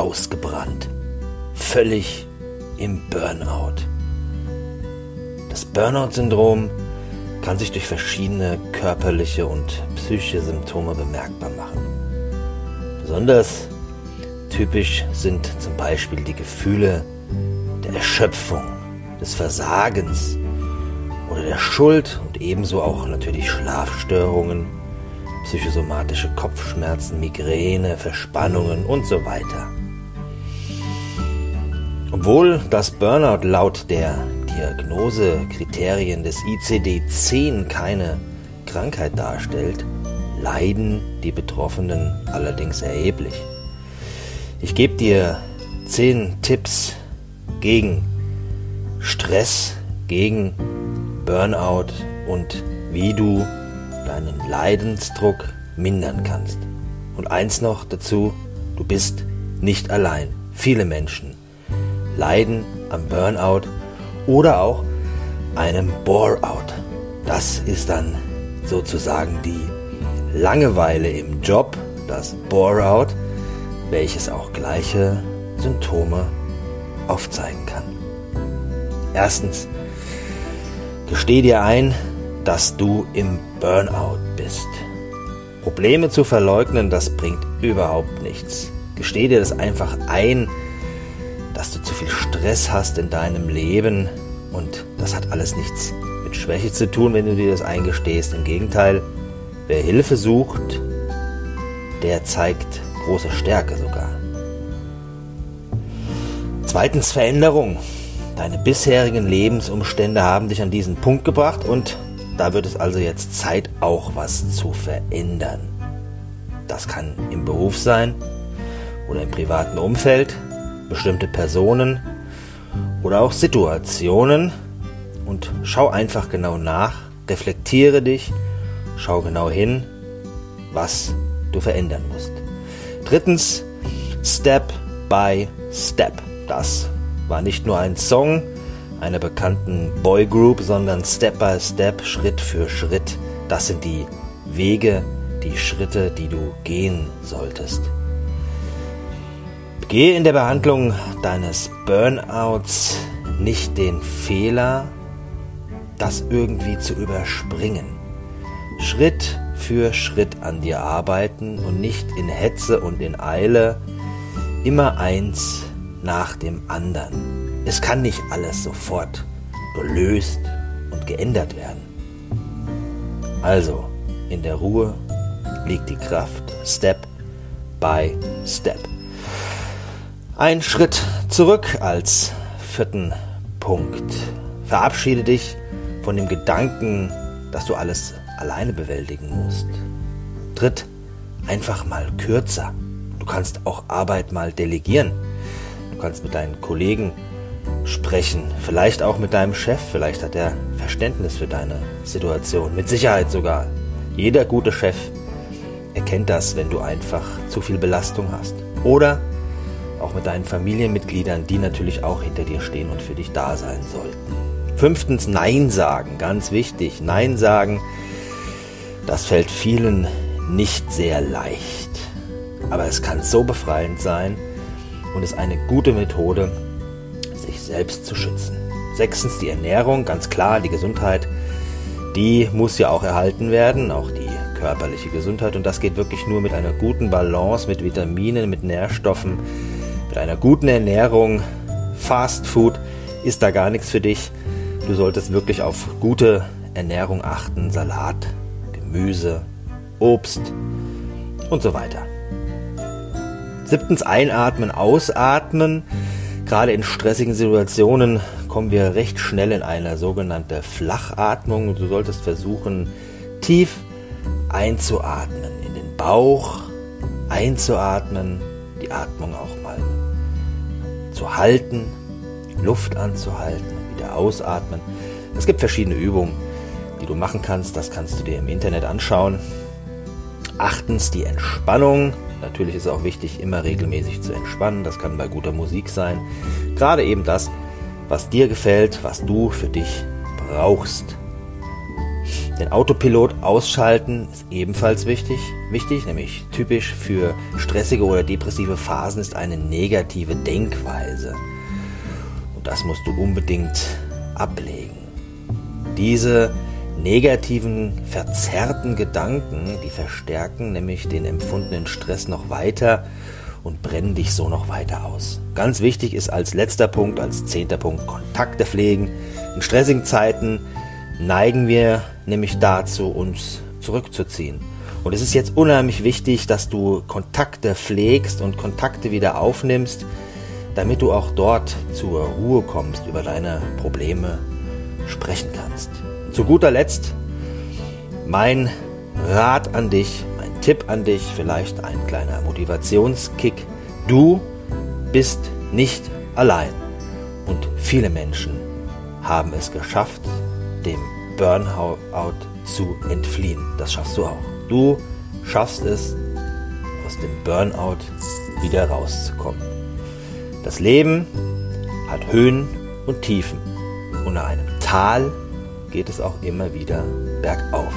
ausgebrannt, völlig im Burnout. Das Burnout-Syndrom kann sich durch verschiedene körperliche und psychische Symptome bemerkbar machen. Besonders typisch sind zum Beispiel die Gefühle der Erschöpfung, des Versagens oder der Schuld und ebenso auch natürlich Schlafstörungen, psychosomatische Kopfschmerzen, Migräne, Verspannungen und so weiter. Obwohl das Burnout laut der Diagnosekriterien des ICD-10 keine Krankheit darstellt, leiden die Betroffenen allerdings erheblich. Ich gebe dir 10 Tipps gegen Stress, gegen Burnout und wie du deinen Leidensdruck mindern kannst. Und eins noch dazu, du bist nicht allein. Viele Menschen leiden am Burnout oder auch einem Bore-out. Das ist dann sozusagen die Langeweile im Job, das Bore-out, welches auch gleiche Symptome aufzeigen kann. Erstens, gesteh dir ein, dass du im Burnout bist. Probleme zu verleugnen, das bringt überhaupt nichts. Gesteh dir das einfach ein, dass du zu viel Stress hast in deinem Leben und das hat alles nichts mit Schwäche zu tun, wenn du dir das eingestehst. Im Gegenteil, wer Hilfe sucht, der zeigt große Stärke sogar. Zweitens Veränderung. Deine bisherigen Lebensumstände haben dich an diesen Punkt gebracht und da wird es also jetzt Zeit, auch was zu verändern. Das kann im Beruf sein oder im privaten Umfeld, bestimmte Personen oder auch Situationen. Und schau einfach genau nach, reflektiere dich, schau genau hin, was du verändern musst. Drittens, Step by Step. Das war nicht nur ein Song einer bekannten Boygroup, sondern Step by Step, Schritt für Schritt. Das sind die Wege, die Schritte, die du gehen solltest. Gehe in der Behandlung deines Burnouts nicht den Fehler, das irgendwie zu überspringen. Schritt für Schritt an dir arbeiten und nicht in Hetze und in Eile immer eins nach dem anderen. Es kann nicht alles sofort gelöst und geändert werden. Also, in der Ruhe liegt die Kraft, Step by Step. Ein Schritt zurück als vierten Punkt. Verabschiede dich von dem Gedanken, dass du alles alleine bewältigen musst. Tritt einfach mal kürzer. Du kannst auch Arbeit mal delegieren kannst mit deinen Kollegen sprechen, vielleicht auch mit deinem Chef, vielleicht hat er Verständnis für deine Situation, mit Sicherheit sogar. Jeder gute Chef erkennt das, wenn du einfach zu viel Belastung hast. Oder auch mit deinen Familienmitgliedern, die natürlich auch hinter dir stehen und für dich da sein sollten. Fünftens, Nein sagen, ganz wichtig. Nein sagen, das fällt vielen nicht sehr leicht. Aber es kann so befreiend sein, und ist eine gute Methode, sich selbst zu schützen. Sechstens die Ernährung, ganz klar, die Gesundheit, die muss ja auch erhalten werden, auch die körperliche Gesundheit und das geht wirklich nur mit einer guten Balance, mit Vitaminen, mit Nährstoffen, mit einer guten Ernährung. Fast Food ist da gar nichts für dich. Du solltest wirklich auf gute Ernährung achten, Salat, Gemüse, Obst und so weiter. Siebtens einatmen, ausatmen. Gerade in stressigen Situationen kommen wir recht schnell in eine sogenannte Flachatmung. Du solltest versuchen, tief einzuatmen, in den Bauch einzuatmen, die Atmung auch mal zu halten, Luft anzuhalten, wieder ausatmen. Es gibt verschiedene Übungen, die du machen kannst. Das kannst du dir im Internet anschauen. Achtens die Entspannung. Natürlich ist es auch wichtig, immer regelmäßig zu entspannen. Das kann bei guter Musik sein. Gerade eben das, was dir gefällt, was du für dich brauchst. Den Autopilot ausschalten ist ebenfalls wichtig, wichtig, nämlich typisch für stressige oder depressive Phasen ist eine negative Denkweise. Und das musst du unbedingt ablegen. Diese negativen, verzerrten Gedanken, die verstärken nämlich den empfundenen Stress noch weiter und brennen dich so noch weiter aus. Ganz wichtig ist als letzter Punkt, als zehnter Punkt, Kontakte pflegen. In stressigen Zeiten neigen wir nämlich dazu, uns zurückzuziehen. Und es ist jetzt unheimlich wichtig, dass du Kontakte pflegst und Kontakte wieder aufnimmst, damit du auch dort zur Ruhe kommst, über deine Probleme sprechen kannst. Zu guter Letzt mein Rat an dich, mein Tipp an dich, vielleicht ein kleiner Motivationskick. Du bist nicht allein und viele Menschen haben es geschafft, dem Burnout zu entfliehen. Das schaffst du auch. Du schaffst es, aus dem Burnout wieder rauszukommen. Das Leben hat Höhen und Tiefen. Und nach einem Tal geht es auch immer wieder bergauf.